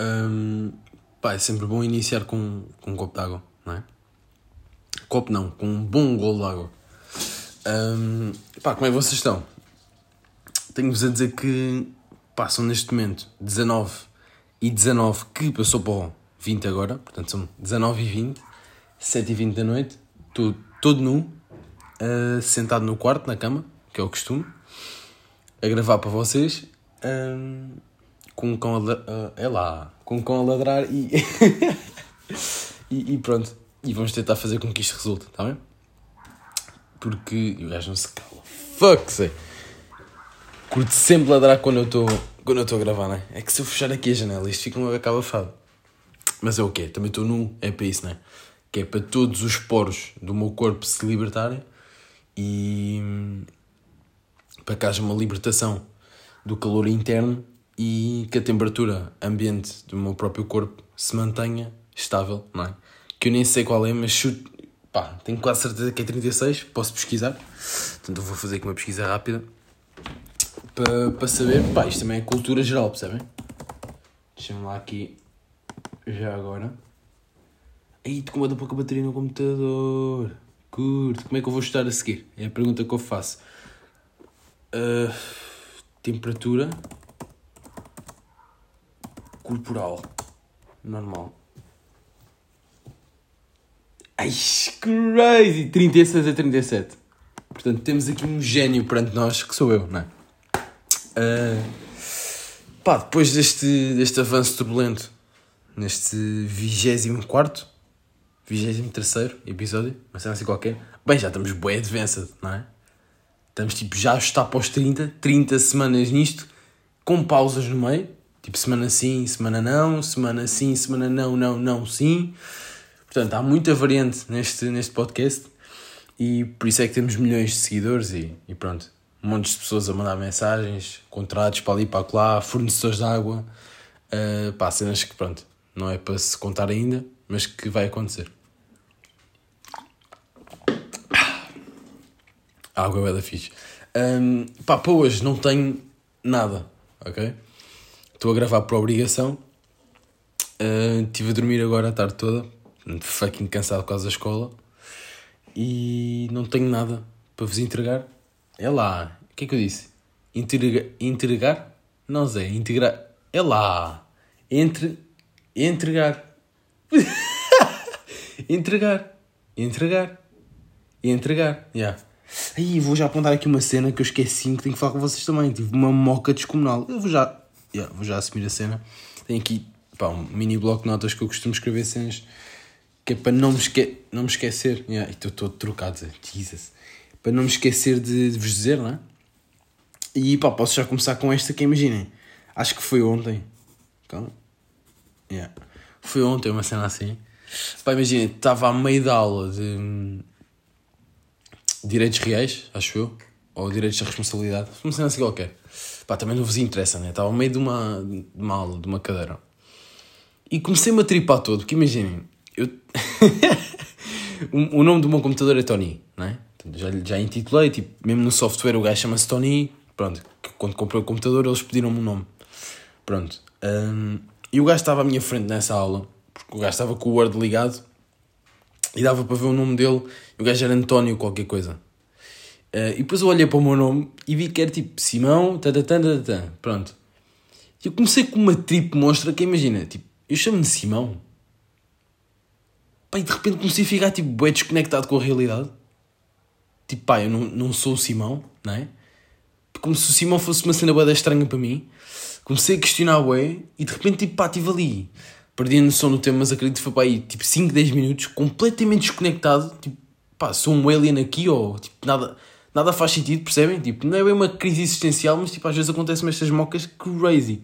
Hum, pá, é sempre bom iniciar com, com um copo de água, não é? Copo não, com um bom golo de água. Hum, pá, como é que vocês estão? Tenho-vos a dizer que passam neste momento 19 e 19 que passou para o 20 agora, portanto são 19 e 20, 7 e 20 da noite, estou todo nu, uh, sentado no quarto, na cama, que é o costume, a gravar para vocês, um, com um cão a, uh, é lá, com um cão a ladrar e, e, e, pronto, e vamos tentar fazer com que isto resulte, está bem? Porque o gajo não se cala, fuck, sei. Curto sempre ladrar quando eu estou quando eu estou a gravar, não é? É que se eu fechar aqui a janela, isto fica uma acabafado. Mas é o quê? Também estou nu, é para isso, não é? Que é para todos os poros do meu corpo se libertarem e para que haja uma libertação do calor interno e que a temperatura ambiente do meu próprio corpo se mantenha estável, não é? Que eu nem sei qual é, mas chuto, pá, tenho quase certeza que é 36, posso pesquisar, portanto eu vou fazer aqui uma pesquisa rápida para, para saber, pá, isto também é cultura geral, percebem? Deixa-me lá aqui, já agora. Aí, como da pouca bateria no computador. Curto. Como é que eu vou estudar a seguir? É a pergunta que eu faço. Uh, temperatura corporal. Normal. Ai, crazy! 36 a 37. Portanto, temos aqui um gênio perante nós, que sou eu, não é? Uh, pá, depois deste, deste avanço turbulento, neste 24 23 episódio, uma cena assim qualquer, bem, já estamos bué advanced, não é? Estamos tipo, já está para os 30, 30 semanas nisto, com pausas no meio, tipo semana sim, semana não, semana sim, semana não, não, não, sim. Portanto, há muita variante neste, neste podcast e por isso é que temos milhões de seguidores e, e pronto um monte de pessoas a mandar mensagens, contratos para ali para lá, fornecedores de água, uh, pá, cenas que pronto, não é para se contar ainda, mas que vai acontecer. A água é da fixe. Um, pá, para hoje não tenho nada, ok? Estou a gravar por obrigação. Uh, estive a dormir agora a tarde toda, fucking cansado por causa da escola. E não tenho nada para vos entregar. É lá. O que é que eu disse? Entregar? Entregar? Não, Zé. Integrar. É lá. Entre. Entregar. entregar. Entregar. Entregar. Yeah. Aí vou já apontar aqui uma cena que eu esqueci que tenho que falar com vocês também. Tive uma moca descomunal. Eu vou já. Yeah, vou já assumir a cena. Tenho aqui pá, um mini bloco de notas que eu costumo escrever cenas que é para não me, esque não me esquecer. Yeah, estou todo trocado. Jesus para não me esquecer de, de vos dizer, não é? E pá, posso já começar com esta que imaginem. Acho que foi ontem. Yeah. Foi ontem uma cena assim. Pá, imaginem, estava a meio da aula de direitos reais, acho eu, ou direitos de responsabilidade, uma cena assim qualquer. Pá, também não vos interessa, né? Estava a meio de uma, de uma aula, de uma cadeira. E comecei-me a tripar todo, porque imaginem, eu. o, o nome do meu computador é Tony, não é? Já, já intitulei, tipo, mesmo no software o gajo chama-se Tony, pronto, quando comprei o computador eles pediram-me um nome. Pronto. Um, e o gajo estava à minha frente nessa aula, porque o gajo estava com o Word ligado e dava para ver o nome dele, o gajo era António qualquer coisa. Uh, e depois eu olhei para o meu nome e vi que era tipo Simão, tatatã, tatatã, pronto. E eu comecei com uma trip monstra que imagina, tipo, eu chamo-me Simão. Pá, e de repente comecei a ficar tipo, bem desconectado com a realidade tipo, pá, eu não, não sou o Simão, não é? Como se o Simão fosse uma cena boa estranha para mim. Comecei a questionar o e de repente, tipo, pá, estive ali. Perdi a noção do tema, mas acredito que foi para aí, tipo, 5, 10 minutos, completamente desconectado. Tipo, pá, sou um alien aqui ou, tipo, nada, nada faz sentido, percebem? Tipo, não é bem uma crise existencial, mas, tipo, às vezes acontecem estas mocas crazy.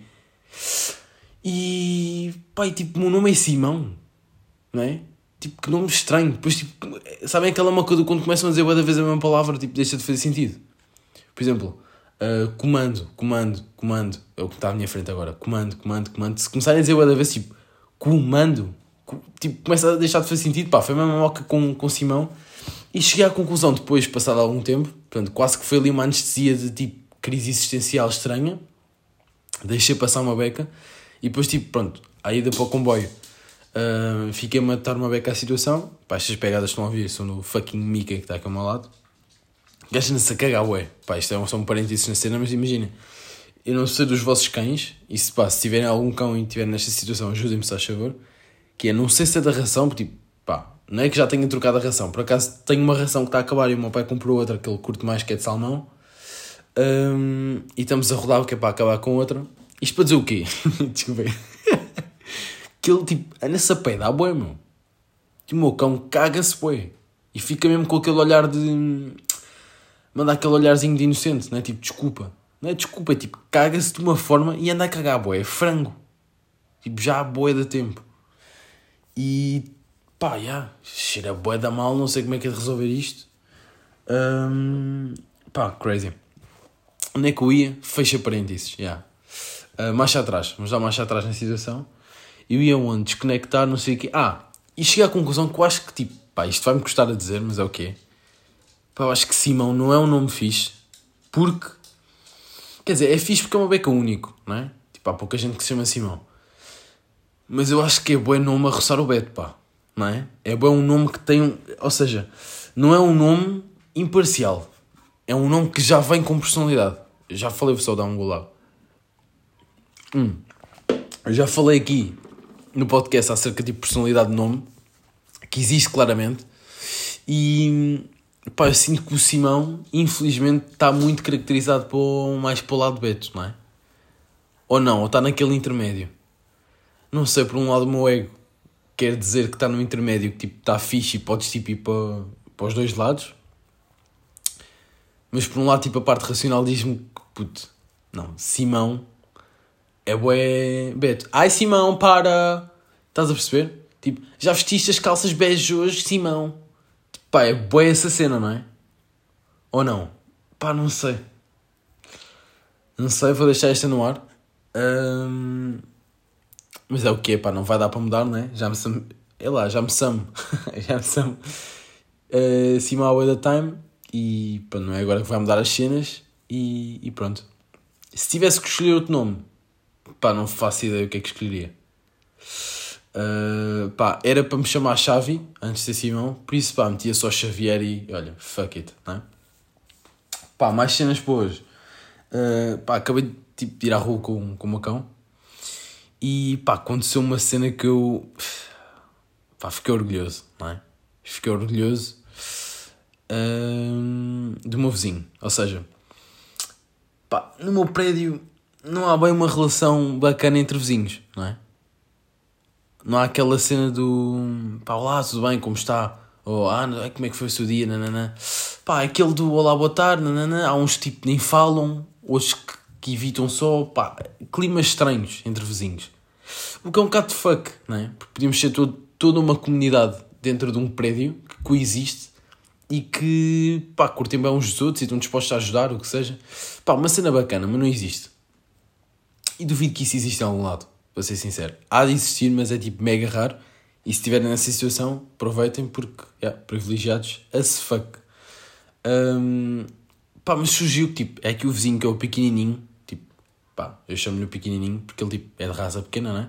E, e, tipo, o meu nome é Simão, não é? Tipo, que nome estranho. Depois, tipo, sabem aquela moca do quando começam a dizer cada vez a mesma palavra, tipo, deixa de fazer sentido. Por exemplo, uh, comando, comando, comando. É o que está à minha frente agora. Comando, comando, comando. Se começarem a dizer cada vez, tipo, comando, tipo, começa a deixar de fazer sentido. Pá, foi a mesma moca com, com Simão. E cheguei à conclusão, depois, passado algum tempo, portanto, quase que foi ali uma anestesia de tipo crise existencial estranha. Deixei passar uma beca. E depois, tipo, pronto, à ida para o comboio. Uh, Fiquei-me a dar uma beca à situação. Pá, estas pegadas estão a ouvir, são no fucking Mika que está aqui ao meu lado. Gaja-se a cagar, ué. Pá, isto é só um parênteses na cena, mas imaginem. Eu não sei dos vossos cães, e se, pá, se tiverem algum cão e estiverem nesta situação, ajudem-me, se faz favor. Que é, não sei se é da ração, porque, tipo, pá, não é que já tenha trocado a ração. Por acaso tenho uma ração que está a acabar e o meu pai comprou outra que ele curte mais, que é de salmão. Um, e estamos a rodar o que é para acabar com outra. Isto para dizer o quê? Que ele, tipo, é nessa pé, dá bué, meu. Tipo, o meu cão caga-se, bué. E fica mesmo com aquele olhar de. Manda aquele olharzinho de inocente, não é? Tipo, desculpa. Não é desculpa, é tipo, caga-se de uma forma e anda a cagar, bué. É frango. Tipo, já há bué de tempo. E pá, já, cheira bué da mal, não sei como é que é de resolver isto. Um, pá, crazy. Onde é que eu ia? Fecha parênteses, já. Yeah. Uh, marcha atrás, vamos dar marcha atrás na situação. Eu ia onde? Desconectar, não sei o quê. Ah, e cheguei à conclusão que eu acho que, tipo, pá, isto vai-me custar a dizer, mas é o quê? Pá, eu acho que Simão não é um nome fixe, porque, quer dizer, é fixe porque é uma beca único, não é? Tipo, há pouca gente que se chama Simão. Mas eu acho que é bom nome a roçar o Beto, pá, não é? É um nome que tem ou seja, não é um nome imparcial, é um nome que já vem com personalidade. Eu já falei, vou só dar um gol Hum. Eu já falei aqui no podcast acerca de personalidade de nome, que existe claramente, e pá, eu sinto que o Simão, infelizmente, está muito caracterizado por, mais para o lado Beto, não é? Ou não, ou está naquele intermédio. Não sei, por um lado o meu ego quer dizer que está no intermédio, que tipo, está fixe e podes tipo, ir para, para os dois lados. Mas por um lado, tipo, a parte racional diz-me que, puto, não, Simão é bué Beto. Ai, Simão, para! Estás a perceber? Tipo, já vestiste as calças bege hoje, Simão? Tipo, pá, é bué essa cena, não é? Ou não? Pá, não sei. Não sei, vou deixar esta no ar. Um... Mas é o que pá, não vai dar para mudar, não é? Já me sam... É lá, já me samo. já me samo. Uh, Simão at a time e pá, não é agora que vai mudar as cenas e, e pronto. Se tivesse que escolher outro nome, pá, não faço ideia o que é que escolheria. Uh, pá, era para me chamar Xavi antes de ser Simão, por isso pá, metia só Xavier e olha, fuck it, não é? Pá, mais cenas boas. Uh, pá, acabei de tipo, ir à rua com, com o Macão e pá, aconteceu uma cena que eu pá, fiquei orgulhoso, não é? Fiquei orgulhoso do meu vizinho. Ou seja, pá, no meu prédio não há bem uma relação bacana entre vizinhos, não é? Não há aquela cena do pá, olá, tudo bem, como está? Ou ah, como é que foi o seu dia? Nanana. Pá, aquele do olá, boa tarde, há uns tipo nem falam, outros que, que evitam só, pá, climas estranhos entre vizinhos. O que é um bocado de fuck, não é? Porque podíamos ser todo, toda uma comunidade dentro de um prédio que coexiste e que, pá, curtem bem uns dos outros e estão dispostos a ajudar, o que seja. Pá, uma cena bacana, mas não existe. E duvido que isso exista em algum lado, para ser sincero. Há de existir, mas é tipo mega raro. E se estiverem nessa situação, aproveitem porque, yeah, privilegiados as fuck. Um, pá, mas surgiu tipo, é que o vizinho que é o pequenininho, pá, eu chamo-lhe o pequenininho porque ele tipo, é de raça pequena, não é?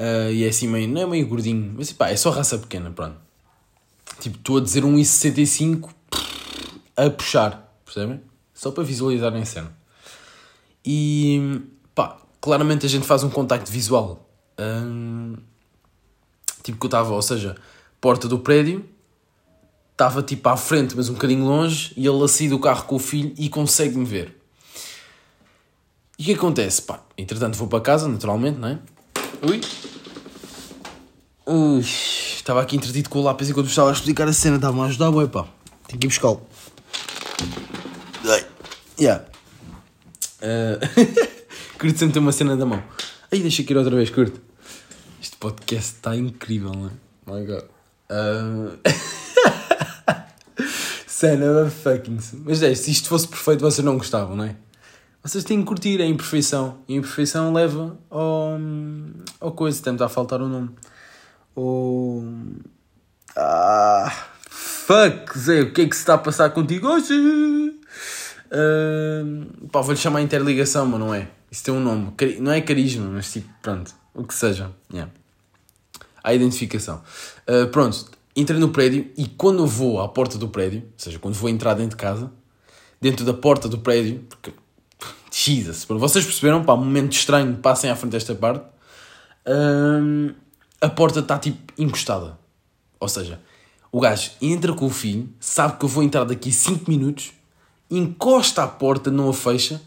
Uh, e é assim meio, não é meio gordinho, mas pá, é só raça pequena, pronto. Tipo, estou a dizer um 1,65 a puxar, percebem? Só para visualizarem a cena. E pá, claramente a gente faz um contacto visual. Hum, tipo que eu estava, ou seja, porta do prédio, estava tipo à frente, mas um bocadinho longe, e ele a sair do carro com o filho e consegue-me ver. E o que acontece? Pá, entretanto vou para casa, naturalmente, não é? Ui! Ui! Estava aqui entretido com o lápis enquanto estava a explicar a cena, estava-me a ajudar, ué, pá. Tenho que ir buscá-lo. Yeah. Uh... curto sempre ter uma cena da mão. Aí deixa aqui ir outra vez, curto. Este podcast está incrível, não é? My god. Uh... cena fucking. Mas é, se isto fosse perfeito, vocês não gostavam, não é? Vocês têm que curtir a imperfeição. E a imperfeição leva ao. ao coisa. Está a faltar o nome. O. Ah. Fuck, Zé, o que é que se está a passar contigo hoje? Uh, pá, vou-lhe chamar interligação, mas não é. Isso tem um nome. Não é carisma, mas tipo, pronto. O que seja. Yeah. A identificação. Uh, pronto, entrei no prédio e quando eu vou à porta do prédio, ou seja, quando vou entrar dentro de casa, dentro da porta do prédio, porque. Jesus, vocês perceberam, pá, um momento estranho, passem à frente desta parte. Uh, a porta está tipo encostada. Ou seja, o gajo entra com o filho, sabe que eu vou entrar daqui 5 minutos, encosta a porta, não a fecha,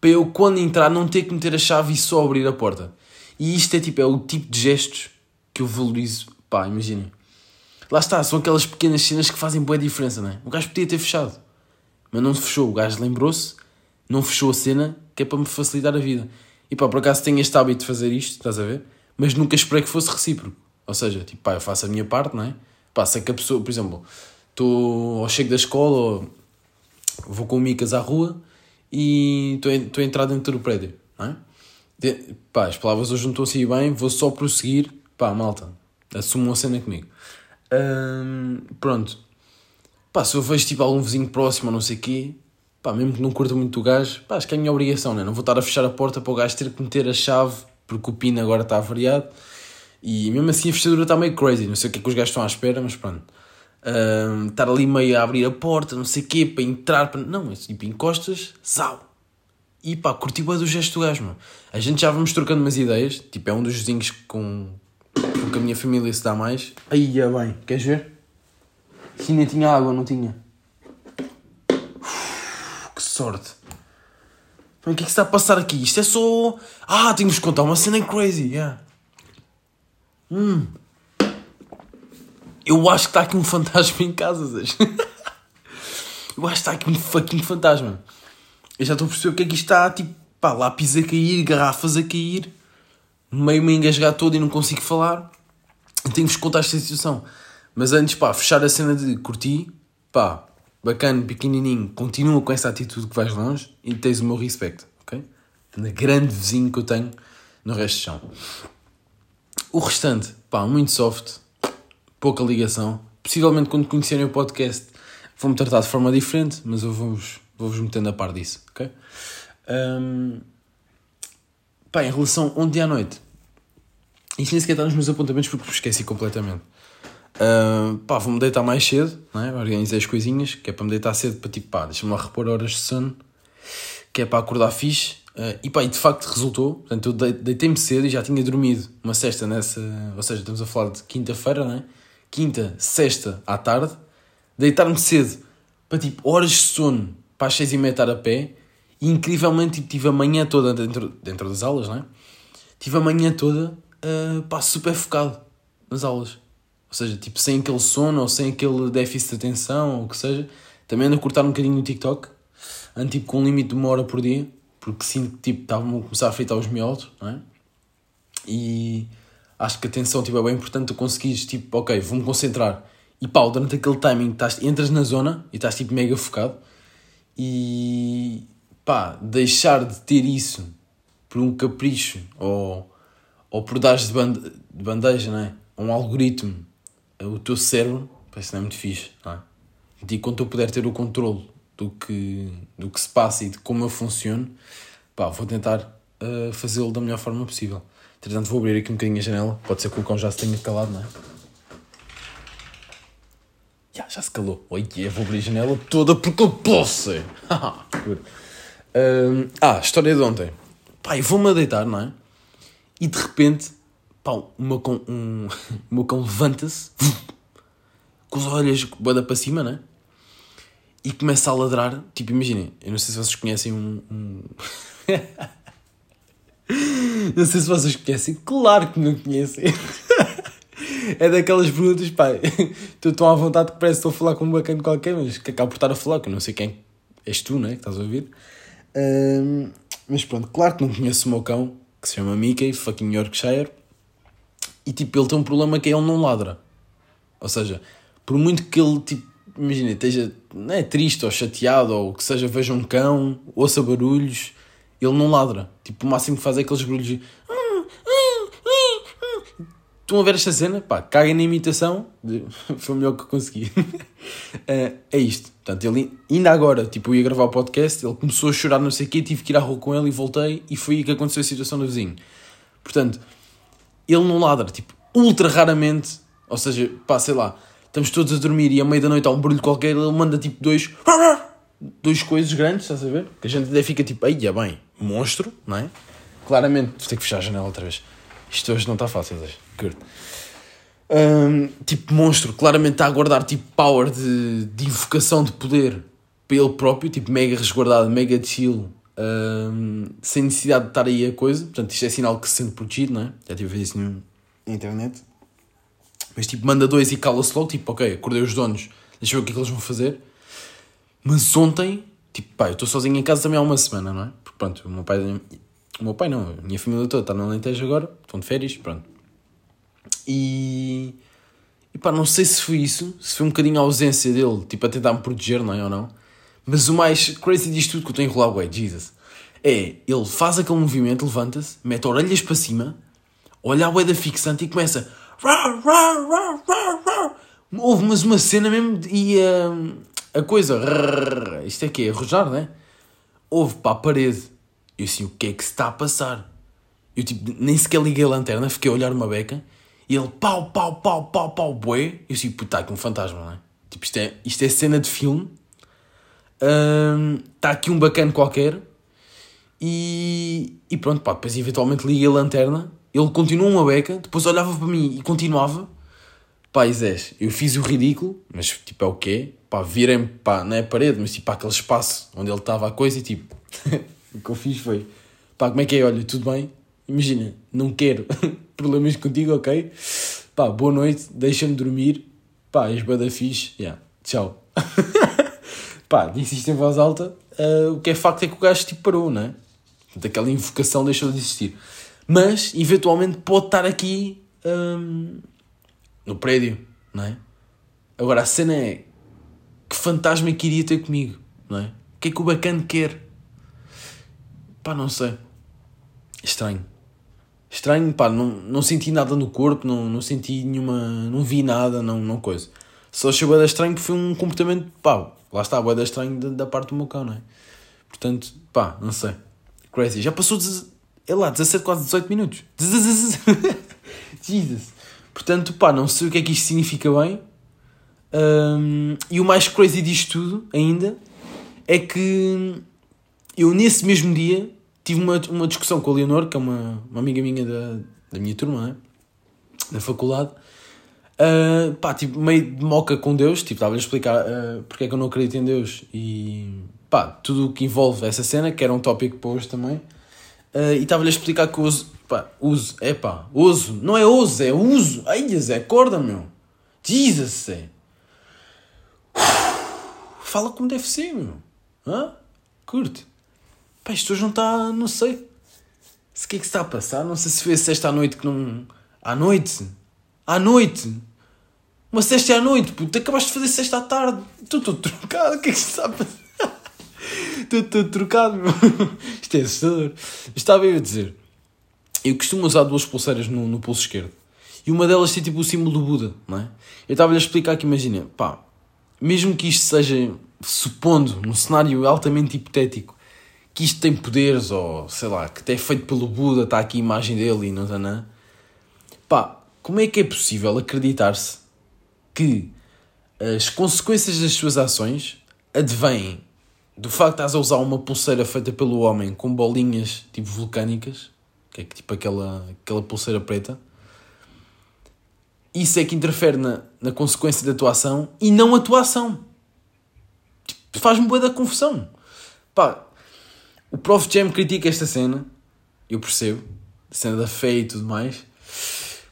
para eu quando entrar não ter que meter a chave e só abrir a porta. E isto é tipo, é o tipo de gestos que eu valorizo. Pá, imaginem. Lá está, são aquelas pequenas cenas que fazem boa diferença, não é? O gajo podia ter fechado, mas não fechou. O gajo lembrou-se, não fechou a cena, que é para me facilitar a vida. E pá, por acaso tenho este hábito de fazer isto, estás a ver? Mas nunca esperei que fosse recíproco. Ou seja, tipo, pá, eu faço a minha parte, não é? Pá, sei que a pessoa, por exemplo, estou ou chego da escola ou vou com o Micas à rua e estou a entrar dentro do prédio, não é? De, pá, as palavras hoje não estão assim bem, vou só prosseguir, pá, malta, assumam a cena comigo. Hum, pronto. Pá, se eu vejo tipo algum vizinho próximo ou não sei o quê, pá, mesmo que não curta muito o gajo, pá, acho que é a minha obrigação, né? Não vou estar a fechar a porta para o gajo ter que meter a chave porque o pino agora está variado. E mesmo assim a fechadura está meio crazy, não sei o que é que os gajos estão à espera, mas pronto. Um, estar ali meio a abrir a porta, não sei o quê, para entrar, para... não, tipo encostas, sal. E pá, curti bem do gesto do gajo, mano. A gente já vamos trocando umas ideias, tipo, é um dos vizinhos com, com que a minha família se dá mais. Aí é bem, queres ver? Sim, nem tinha água, não tinha. Que sorte. o que é que está a passar aqui? Isto é só. Ah, tenho de contar uma cena crazy, yeah. Hum. Eu acho que está aqui um fantasma em casa, Eu acho que está aqui um fucking fantasma. Eu já estou a perceber o que é que isto está, tipo, pá, lápis a cair, garrafas a cair, meio me engasgar todo e não consigo falar. Tenho-vos contar esta situação. Mas antes, pá, fechar a cena de curtir, pá, bacana, pequenininho, continua com essa atitude que vais longe e tens o meu respeito, ok? Na grande vizinho que eu tenho no resto do chão. O restante, pá, muito soft, pouca ligação. Possivelmente quando conhecerem o podcast vão-me tratar de forma diferente, mas eu vou-vos vou metendo a par disso, ok? Um, pá, em relação ontem à noite, isto nem sequer está nos meus apontamentos porque me esqueci completamente. Uh, pá, vou-me deitar mais cedo, né? organizei as coisinhas, que é para me deitar cedo para tipo, pá, deixa-me lá repor horas de sono, que é para acordar fixe Uh, e pá, e de facto resultou. Portanto, eu deitei-me cedo e já tinha dormido uma sexta nessa. Ou seja, estamos a falar de quinta-feira, não é? Quinta, sexta à tarde. Deitar-me cedo para tipo horas de sono para as seis e meia estar a pé. E incrivelmente tipo, tive a manhã toda dentro, dentro das aulas, não é? Tive a manhã toda uh, pá, super focado nas aulas. Ou seja, tipo, sem aquele sono ou sem aquele déficit de atenção ou o que seja. Também ando a cortar um bocadinho no TikTok. Ando tipo com um limite de uma hora por dia porque sinto que tipo, estavam a começar a fritar os miolos, não é? E acho que a atenção tipo, é bem importante tu conseguires, tipo, ok, vou-me concentrar. E pá, durante aquele timing estás, entras na zona e estás tipo mega focado e pá, deixar de ter isso por um capricho ou, ou por dares de, bande, de bandeja, não é? Um algoritmo, o teu cérebro, parece não é muito fixe, não é? E quando eu puder ter o controle do que, do que se passa e de como eu funciono, pá, vou tentar uh, fazê-lo da melhor forma possível. Entretanto, vou abrir aqui um bocadinho a janela. Pode ser que o cão já se tenha calado, não é? Já, já se calou. Oi, eu vou abrir a janela toda porque eu posso. uh, ah, história de ontem. Pá, eu vou-me a deitar, não é? E de repente, pá, o meu cão, um, cão levanta-se com as orelhas boada para cima, não é? e começa a ladrar. Tipo, imaginem, eu não sei se vocês conhecem um. um... não sei se vocês conhecem, claro que não conhecem. é daquelas perguntas, pá, estou tão à vontade que parece que estou a falar com um bacana qualquer, mas que acabo por estar a falar, que eu não sei quem és tu, né, que estás a ouvir. Um, mas pronto, claro que não conheço o meu cão, que se chama Mickey, fucking Yorkshire, e tipo, ele tem um problema que é ele não ladra. Ou seja, por muito que ele, tipo, imagina, esteja é, triste ou chateado ou que seja, veja um cão, ouça barulhos, ele não ladra. Tipo, o máximo que faz é aqueles barulhos de... estão a ver esta cena, pá, caguem na imitação, foi o melhor que consegui. uh, é isto. Portanto, ele, ainda agora, tipo, eu ia gravar o podcast, ele começou a chorar, não sei o quê, tive que ir à rua com ele e voltei, e foi aí que aconteceu a situação do vizinho. Portanto, ele não ladra, tipo, ultra raramente, ou seja, pá, sei lá, estamos todos a dormir e à meia da noite há um barulho qualquer, ele manda tipo dois, dois coisas grandes, estás a ver? Que a gente até fica tipo, aí, é bem, monstro, não é? Claramente, vou ter que fechar a janela outra vez. Isto hoje não está fácil, hoje. Curto. Um, tipo, monstro, claramente está a guardar tipo power de, de invocação de poder para ele próprio, tipo, mega resguardado, mega chill, um, sem necessidade de estar aí a coisa. Portanto, isto é sinal que se sente protegido, não é? Já tive a ver isso na internet. Mas tipo, manda dois e cala-se logo, tipo, ok, acordei os donos, deixa eu ver o que é que eles vão fazer. Mas ontem, tipo, pá, eu estou sozinho em casa também há uma semana, não é? Porque pronto, o meu pai, o meu pai não, a minha família toda está no Alentejo agora, estão de férias, pronto. E. E pá, não sei se foi isso, se foi um bocadinho a ausência dele, tipo, a tentar me proteger, não é? Ou não. Mas o mais crazy disto tudo que eu estou a enrolar, ué, Jesus, é ele faz aquele movimento, levanta-se, mete orelhas para cima, olha a da fixante e começa. Houve mas uma cena mesmo e uh, a coisa. Isto é que é arrojar, não é? Houve para a parede. Eu assim, o que é que se está a passar? Eu tipo, nem sequer liguei a lanterna, fiquei a olhar uma beca e ele pau, pau, pau, pau, pau, bué. Eu assim, puta, aqui um fantasma, não é? Tipo, isto é, isto é cena de filme. Está aqui um bacana qualquer. E, e pronto, pá, depois eventualmente liguei a lanterna. Ele continuou uma beca, depois olhava para mim e continuava. Pá, Isés, eu fiz o ridículo, mas tipo, é o quê? Pá, virem, pá, não é parede, mas tipo, aquele espaço onde ele estava a coisa e tipo, o que eu fiz foi, pá, como é que é? Olha, tudo bem? Imagina, não quero problemas contigo, ok? Pá, boa noite, deixa-me dormir, pá, és bada fixe, yeah, tchau. pá, disse isto em voz alta, uh, o que é facto é que o gajo tipo parou, não é? Daquela invocação deixou de existir. Mas, eventualmente, pode estar aqui um, no prédio, não é? Agora, a cena é que fantasma é que iria ter comigo, não é? O que é que o bacana quer? Pá, não sei. Estranho. Estranho, pá, não, não senti nada no corpo, não, não senti nenhuma. não vi nada, não, não coisa. Só achei boeda estranho porque foi um comportamento, pá, lá está, boeda estranho da, da parte do meu cão, não é? Portanto, pá, não sei. Crazy. Já passou, é lá, 17, quase 18 minutos. Jesus. Portanto, pá, não sei o que é que isto significa bem. Um, e o mais crazy disto tudo, ainda, é que eu nesse mesmo dia tive uma, uma discussão com a Leonor, que é uma, uma amiga minha da, da minha turma, né? da faculdade. Uh, pá, tipo, meio de moca com Deus, tipo, estava-lhe a explicar uh, porque é que eu não acredito em Deus e pá, tudo o que envolve essa cena, que era um tópico para hoje também. Uh, e estava-lhe a explicar que uso, pá, uso, é pá, uso, não é uso, é uso, ai, Zé, acorda, meu, Jesus, é. Fala como deve ser, meu, hã? Curte. Pá, isto hoje não está, não sei. Se o que é que está a passar? Não sei se foi sexta à noite que não. À noite? À noite? Uma sexta à noite, puto, acabaste de fazer sexta à tarde. Estou todo trocado, o que é que se está a passar? Estou todo trocado, meu. Isto é assustador. Estava eu a dizer. Eu costumo usar duas pulseiras no, no pulso esquerdo. E uma delas tem tipo o símbolo do Buda, não é? Eu estava-lhe a explicar que, imagina, pá, mesmo que isto seja, supondo, num cenário altamente hipotético, que isto tem poderes, ou sei lá, que até é feito pelo Buda, está aqui a imagem dele e não está nada. Pá, como é que é possível acreditar-se que as consequências das suas ações advêm do facto de estás a usar uma pulseira feita pelo homem com bolinhas tipo vulcânicas, que é tipo aquela, aquela pulseira preta, isso é que interfere na, na consequência da tua ação e não a tua ação. Tipo, Faz-me boa da confusão. Pá, o Prof Jam critica esta cena, eu percebo, a cena da fé e tudo mais.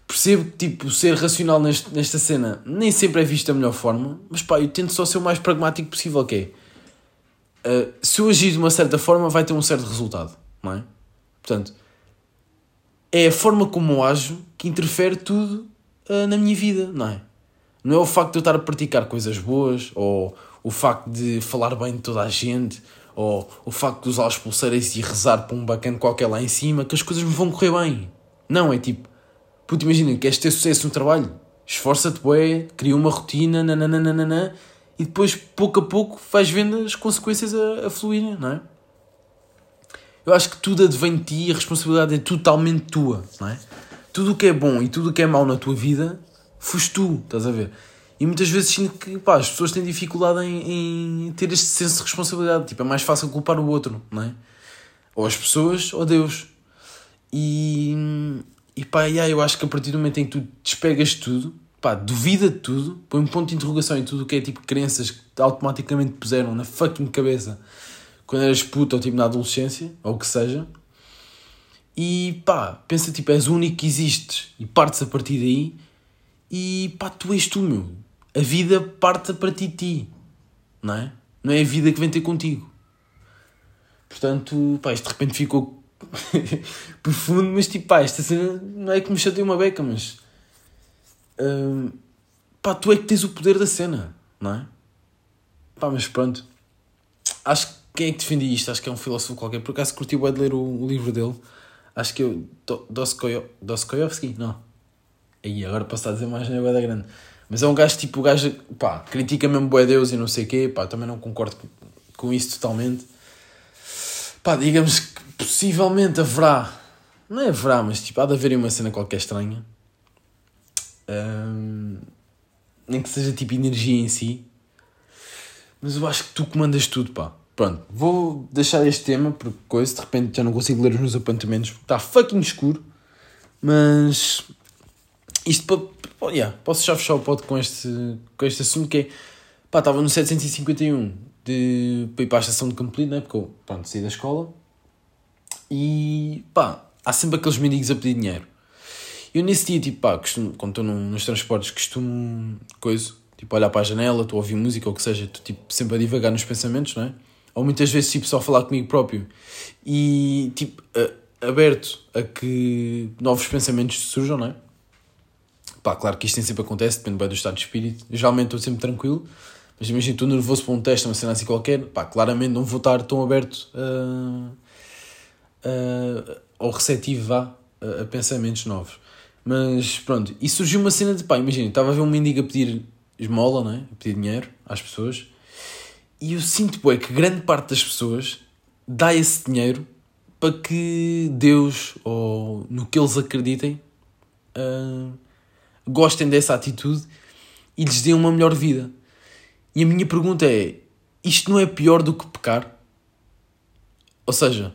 Percebo que, tipo, ser racional neste, nesta cena nem sempre é visto da melhor forma, mas pá, eu tento só ser o mais pragmático possível, que é... Uh, se eu agir de uma certa forma, vai ter um certo resultado, não é? Portanto, é a forma como eu ajo que interfere tudo uh, na minha vida, não é? Não é o facto de eu estar a praticar coisas boas, ou o facto de falar bem de toda a gente, ou o facto de usar as pulseiras e rezar para um bacana qualquer lá em cima, que as coisas me vão correr bem. Não, é tipo, Puto, imagina, queres ter sucesso no trabalho? Esforça-te, bué, cria uma rotina, nananana, e depois, pouco a pouco, vais vendo as consequências a, a fluírem, não é? Eu acho que tudo advém de ti e a responsabilidade é totalmente tua, não é? Tudo o que é bom e tudo o que é mau na tua vida, foste tu, estás a ver? E muitas vezes sinto que pá, as pessoas têm dificuldade em, em, ter este senso de responsabilidade. Tipo, é mais fácil culpar o outro, não é? Ou as pessoas ou Deus. E, e pá, yeah, eu acho que a partir do momento em que tu despegas tudo, pá, duvida de tudo, põe um ponto de interrogação em tudo o que é tipo crenças que automaticamente puseram na fucking cabeça quando eras puto ou tipo na adolescência, ou o que seja. E pá, pensa tipo, és o único que existes e partes a partir daí e pá, tu és tu, meu. A vida parte a partir de ti, não é? Não é a vida que vem ter contigo. Portanto, pá, isto de repente ficou profundo, mas tipo, pá, esta cena não é que me chatei uma beca, mas. Hum, pá, tu é que tens o poder da cena, não é? Pá, mas pronto. Acho que quem é que defendia isto? Acho que é um filósofo qualquer. Por acaso curti o de ler o, o, livro dele. Acho que eu. Dostoyevsky? Não. Aí agora posso estar a dizer mais, é da grande. Mas é um gajo tipo, o gajo, pá, critica mesmo Boé Deus e não sei o quê, pá, também não concordo com isso totalmente. Pá, digamos que possivelmente haverá, não é haverá, mas tipo, há de haver uma cena qualquer estranha. Um, nem que seja tipo energia em si. Mas eu acho que tu comandas tudo, pá. Pronto, vou deixar este tema porque coisa, de repente já não consigo ler os meus apontamentos está fucking escuro. Mas isto para. Yeah, posso já fechar o pod com este, com este assunto que é. Pá, estava no 751 de, para ir para a estação de Campolino, né? Porque eu, pronto, saí da escola. E pá, há sempre aqueles mendigos a pedir dinheiro. Eu nesse dia, tipo, pá, costumo, quando estou nos transportes, costumo. coisa. Tipo, olhar para a janela, estou a ouvir música ou o que seja, estou tipo, sempre a divagar nos pensamentos, não é? Ou muitas vezes, tipo, só a falar comigo próprio. E, tipo, aberto a que novos pensamentos surjam, não é? Pá, claro que isto nem sempre acontece, depende bem do estado de espírito. Geralmente estou sempre tranquilo, mas imagina, estou nervoso para um teste, uma cena assim qualquer, pá, claramente não vou estar tão aberto a, a, ou receptivo a, a, pensamentos novos. Mas pronto, e surgiu uma cena de pá, imagina, estava a ver um mendigo a pedir esmola, não é? a pedir dinheiro às pessoas, e eu sinto pô, é que grande parte das pessoas dá esse dinheiro para que Deus ou no que eles acreditem. Uh, gostem dessa atitude e lhes deem uma melhor vida. E a minha pergunta é: isto não é pior do que pecar? Ou seja,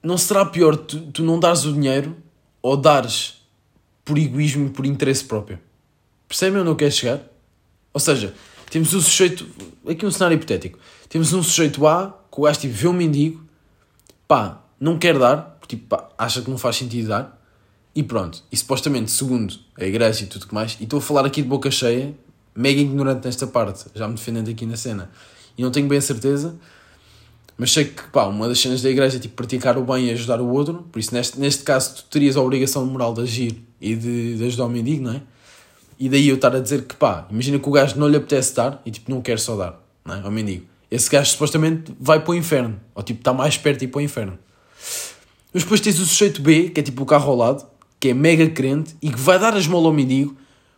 não será pior tu, tu não dares o dinheiro ou dares por egoísmo e por interesse próprio? Percebem onde eu quero chegar? Ou seja, temos um sujeito. Aqui um cenário hipotético. Temos um sujeito A que o gajo tipo, vê um mendigo, pá, não quer dar, porque tipo, pá, acha que não faz sentido dar e pronto. E supostamente, segundo a igreja e tudo que mais, e estou a falar aqui de boca cheia, mega ignorante nesta parte, já me defendendo aqui na cena, e não tenho bem a certeza, mas sei que pá, uma das cenas da igreja é tipo praticar o bem e ajudar o outro, por isso neste, neste caso tu terias a obrigação moral de agir e de, de ajudar o mendigo, não é? E daí eu estar a dizer que pá, imagina que o gajo não lhe apetece dar e tipo não quer só dar, não é? Ao mendigo. Esse gajo supostamente vai para o inferno, ou tipo está mais perto ir para o inferno. Mas depois tens o sujeito B, que é tipo o carro ao lado, que é mega crente e que vai dar a esmola ao mendigo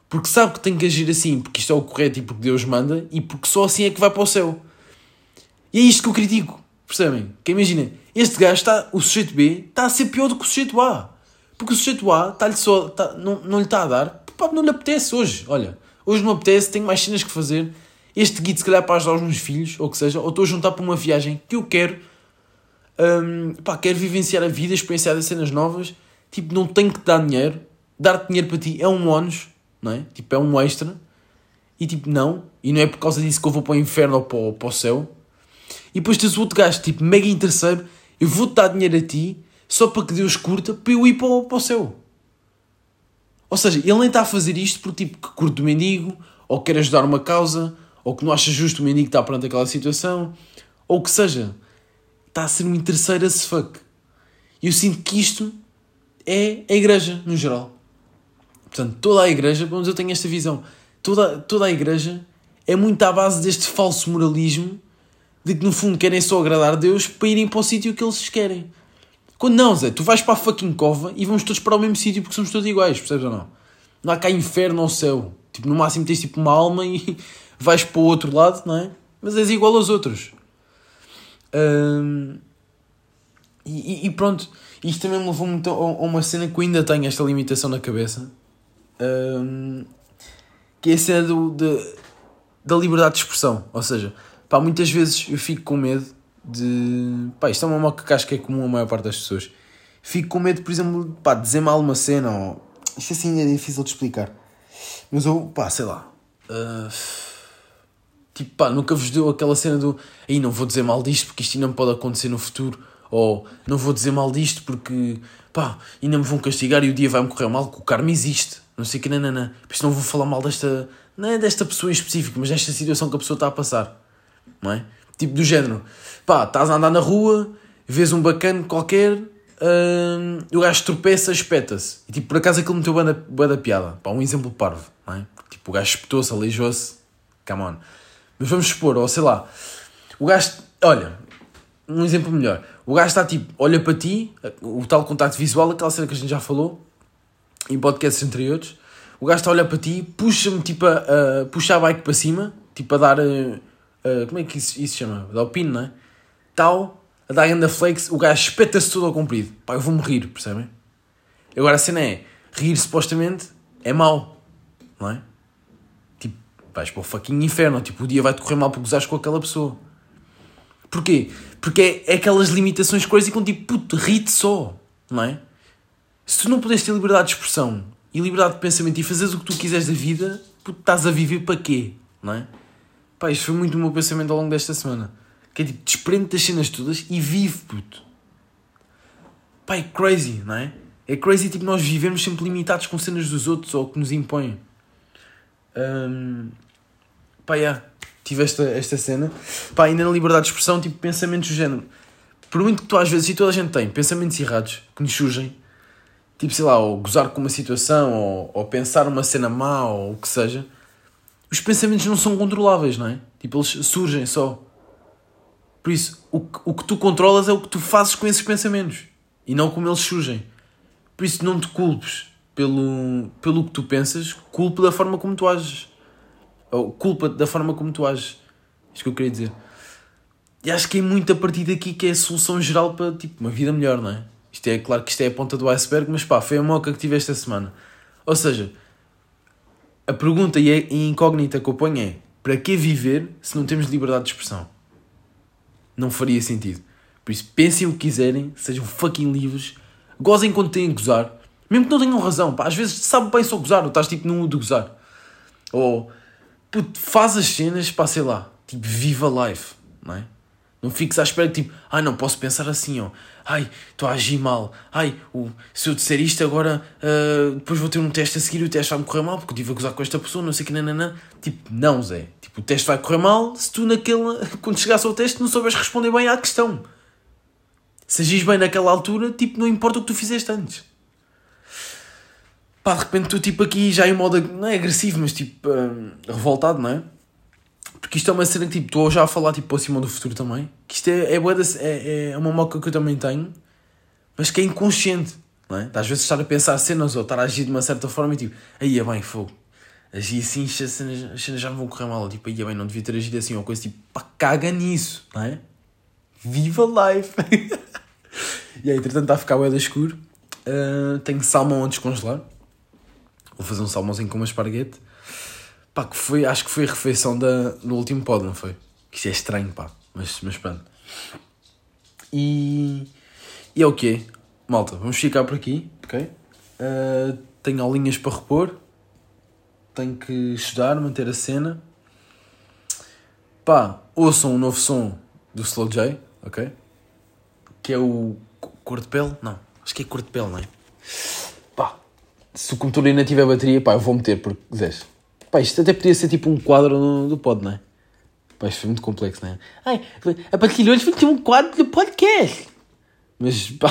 porque sabe que tem que agir assim, porque isto é o correto e porque Deus manda e porque só assim é que vai para o céu. E é isto que eu critico, percebem? Que imagina, este gajo está, o sujeito B está a ser pior do que o sujeito A. Porque o sujeito A está-lhe só, está, não, não lhe está a dar, pá, não lhe apetece hoje. Olha, hoje não apetece, tenho mais cenas que fazer. Este guide, se calhar, para ajudar os meus filhos, ou que seja, ou estou a juntar para uma viagem que eu quero, um, pá, quero vivenciar a vida, experienciar cenas novas tipo, não tenho que dar dinheiro, dar-te dinheiro para ti é um ónus, não é? Tipo, é um extra. E tipo, não. E não é por causa disso que eu vou para o inferno ou para o, para o céu. E depois tens o outro gajo, tipo, mega interesseiro. Eu vou-te dar dinheiro a ti só para que Deus curta para eu ir para o, para o céu. Ou seja, ele nem está a fazer isto porque, tipo, que curte o mendigo, ou quer ajudar uma causa, ou que não acha justo o mendigo estar perante aquela situação, ou que seja. Está a ser um interesseiro as fuck. E eu sinto que isto é a igreja, no geral. Portanto, toda a igreja, pelo menos eu tenho esta visão, toda, toda a igreja é muito à base deste falso moralismo de que no fundo querem só agradar a Deus para irem para o sítio que eles querem. Quando não, Zé, tu vais para a fucking cova e vamos todos para o mesmo sítio porque somos todos iguais, percebes ou não? Não há cá inferno ou céu. Tipo, no máximo tens tipo uma alma e vais para o outro lado, não é? Mas és igual aos outros. E, e, pronto, isto também me levou muito a, uma cena que eu ainda tenho esta limitação na cabeça. Um, que é a cena do, de, da liberdade de expressão. Ou seja, pá, muitas vezes eu fico com medo de. Pá, isto é uma moca que acho que é comum a maior parte das pessoas. Fico com medo, por exemplo, pá, de dizer mal uma cena ou. Isto assim é difícil de explicar. Mas eu, pá, sei lá. Uh, tipo, pá, nunca vos deu aquela cena do. Aí não vou dizer mal disto porque isto me pode acontecer no futuro. Ou não vou dizer mal disto porque, pá, ainda me vão castigar e o dia vai-me correr mal, que o karma existe. Não sei que, nanana. Por isso não vou falar mal desta. Não é desta pessoa em específico, mas desta situação que a pessoa está a passar. Não é? Tipo, do género. Pá, estás a andar na rua, vês um bacana qualquer, hum, o gajo tropeça, espeta-se. E tipo, por acaso aquilo meteu banda, da piada. Pá, um exemplo parvo, não é? Tipo, o gajo espetou-se, aleijou-se. Come on. Mas vamos supor, ou sei lá, o gajo. Olha, um exemplo melhor. O gajo está tipo, olha para ti, o tal contacto visual, aquela cena que a gente já falou, em podcasts anteriores. O gajo está a olhar para ti, puxa-me tipo a, a puxar a bike para cima, tipo a dar. A, a, como é que isso, isso se chama? Dá o pino, não é? Tal, a dar ainda flex, o gajo espeta-se todo ao comprido. Pá, eu vou-me rir, percebem? Agora a cena é, rir supostamente é mau, não é? Tipo, vais para o fucking inferno, tipo, o dia vai-te correr mal porque gozares com aquela pessoa. Porquê? Porque é, é aquelas limitações crazy com tipo, puto, ri-te só, não é? Se não puderes ter liberdade de expressão e liberdade de pensamento e fazeres o que tu quiseres da vida, puto, estás a viver para quê, não é? Pá, isto foi muito o meu pensamento ao longo desta semana. Que é tipo, desprende das cenas todas e vive, puto. Pá, é crazy, não é? É crazy, tipo, nós vivemos sempre limitados com cenas dos outros ou que nos impõem. Um, pá, yeah tive esta, esta cena. Pá, ainda na liberdade de expressão, tipo, pensamentos do género. Por muito que tu às vezes, e toda a gente tem, pensamentos errados que nos surgem, tipo, sei lá, ou gozar com uma situação, ou, ou pensar uma cena má, ou o que seja, os pensamentos não são controláveis, não é? Tipo, eles surgem só. Por isso, o, o que tu controlas é o que tu fazes com esses pensamentos, e não como eles surgem. Por isso, não te culpes pelo, pelo que tu pensas, culpe da forma como tu ages ou culpa da forma como tu ages. Isto que eu queria dizer. E acho que é muito a partir daqui que é a solução geral para tipo, uma vida melhor, não é? Isto é claro que isto é a ponta do iceberg, mas pá, foi a moca que tive esta semana. Ou seja, a pergunta e a incógnita que eu ponho é: para que viver se não temos liberdade de expressão? Não faria sentido. Por isso, pensem o que quiserem, sejam fucking livres, gozem quando têm a gozar, mesmo que não tenham razão. Pá, às vezes sabe bem só gozar, ou estás tipo num de gozar. Ou puto, faz as cenas para, sei lá, tipo, viva life, não é? Não fiques à espera tipo, ai, não posso pensar assim, ó. Ai, estou a agir mal. Ai, o, se eu disser isto agora, uh, depois vou ter um teste a seguir e o teste vai-me correr mal porque eu estive a gozar com esta pessoa, não sei o que, nananã. Tipo, não, Zé. Tipo, o teste vai correr mal se tu naquela, quando chegasse ao teste, não souberes responder bem à questão. Se agis bem naquela altura, tipo, não importa o que tu fizeste antes pá, de repente estou tipo aqui já em modo, não é agressivo, mas tipo um, revoltado, não é? Porque isto é uma cena que tipo, estou já a falar tipo acima do futuro também. Que isto é, é, é, é uma moca que eu também tenho, mas que é inconsciente, não é? Às vezes estar a pensar cenas ou estar a agir de uma certa forma e tipo, aí é bem, fogo. Agi assim, as cenas, as cenas já me vão correr mal. Tipo, aí é bem, não devia ter agido assim, ou coisa tipo, pá, caga nisso, não é? Viva life! e aí, entretanto, está a ficar o escuro. Uh, tenho salmão a descongelar Vou fazer um salmãozinho com uma esparguete. Pá, que foi, acho que foi a refeição da, do último pod, não foi? Que isto é estranho, pá. Mas, mas pronto. E, e é o quê? Malta, vamos ficar por aqui, ok? Uh, tenho aulinhas para repor. Tenho que estudar, manter a cena. Pá, ouçam um novo som do Slow J, ok? Que é o cor de pele? Não, acho que é cor de pele, não é? se o computador ainda tiver bateria, pá, eu vou meter, porque quiseres. Pá, isto até podia ser tipo um quadro no, do pod, não é? Pá, isto foi muito complexo, não é? Ai, a partir de hoje vai ter um quadro do podcast. Mas, pá,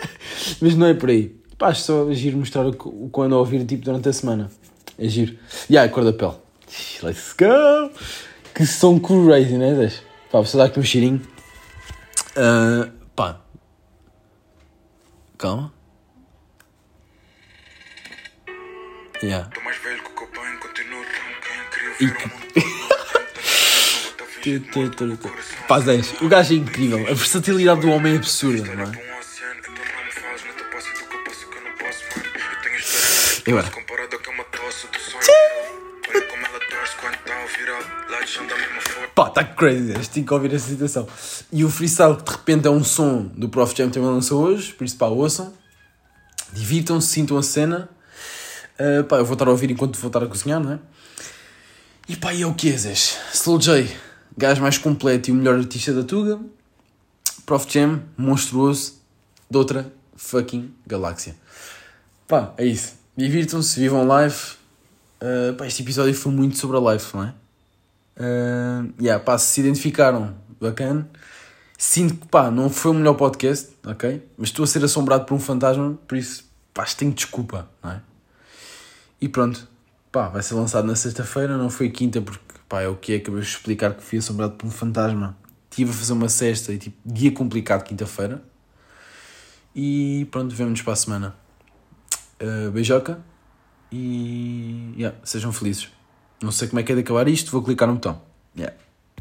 mas não é por aí. Pá, acho só giro mostrar o que ando a ouvir tipo, durante a semana. É giro. E yeah, a cor da pele. Let's go! Que som crazy, né, Zé? Pá, vou só dar aqui um cheirinho. Uh, pá, Calma. Yeah. Tô mais velho Pá, 10. O gajo é incrível. A versatilidade do homem é absurda, não é? E agora? Pá, tá crazy. Tenho que ouvir essa situação. E o freestyle que de repente é um som do Prof Jam também lançou hoje, por isso pá, ouçam. Divirtam-se, sintam a cena. Uh, pá, eu vou estar a ouvir enquanto vou estar a cozinhar, não é? E pá, e é o que é, Zés? Slow J, gajo mais completo e o melhor artista da Tuga. Prof Jam, monstruoso, de outra fucking galáxia. Pá, é isso. Divirtam-se, vivam live. Uh, pá, este episódio foi muito sobre a live, não é? Uh, yeah, pá, se se identificaram, bacana. Sinto que, pá, não foi o melhor podcast, ok? Mas estou a ser assombrado por um fantasma, por isso, pá, tenho desculpa, não é? E pronto, pá, vai ser lançado na sexta-feira, não foi quinta, porque, pá, é o que é, acabei de explicar que fui assombrado por um fantasma. Estive a fazer uma cesta e, tipo, dia complicado, quinta-feira. E pronto, vemo-nos para a semana. Uh, beijoca e, yeah, sejam felizes. Não sei como é que é de acabar isto, vou clicar no botão. Yeah.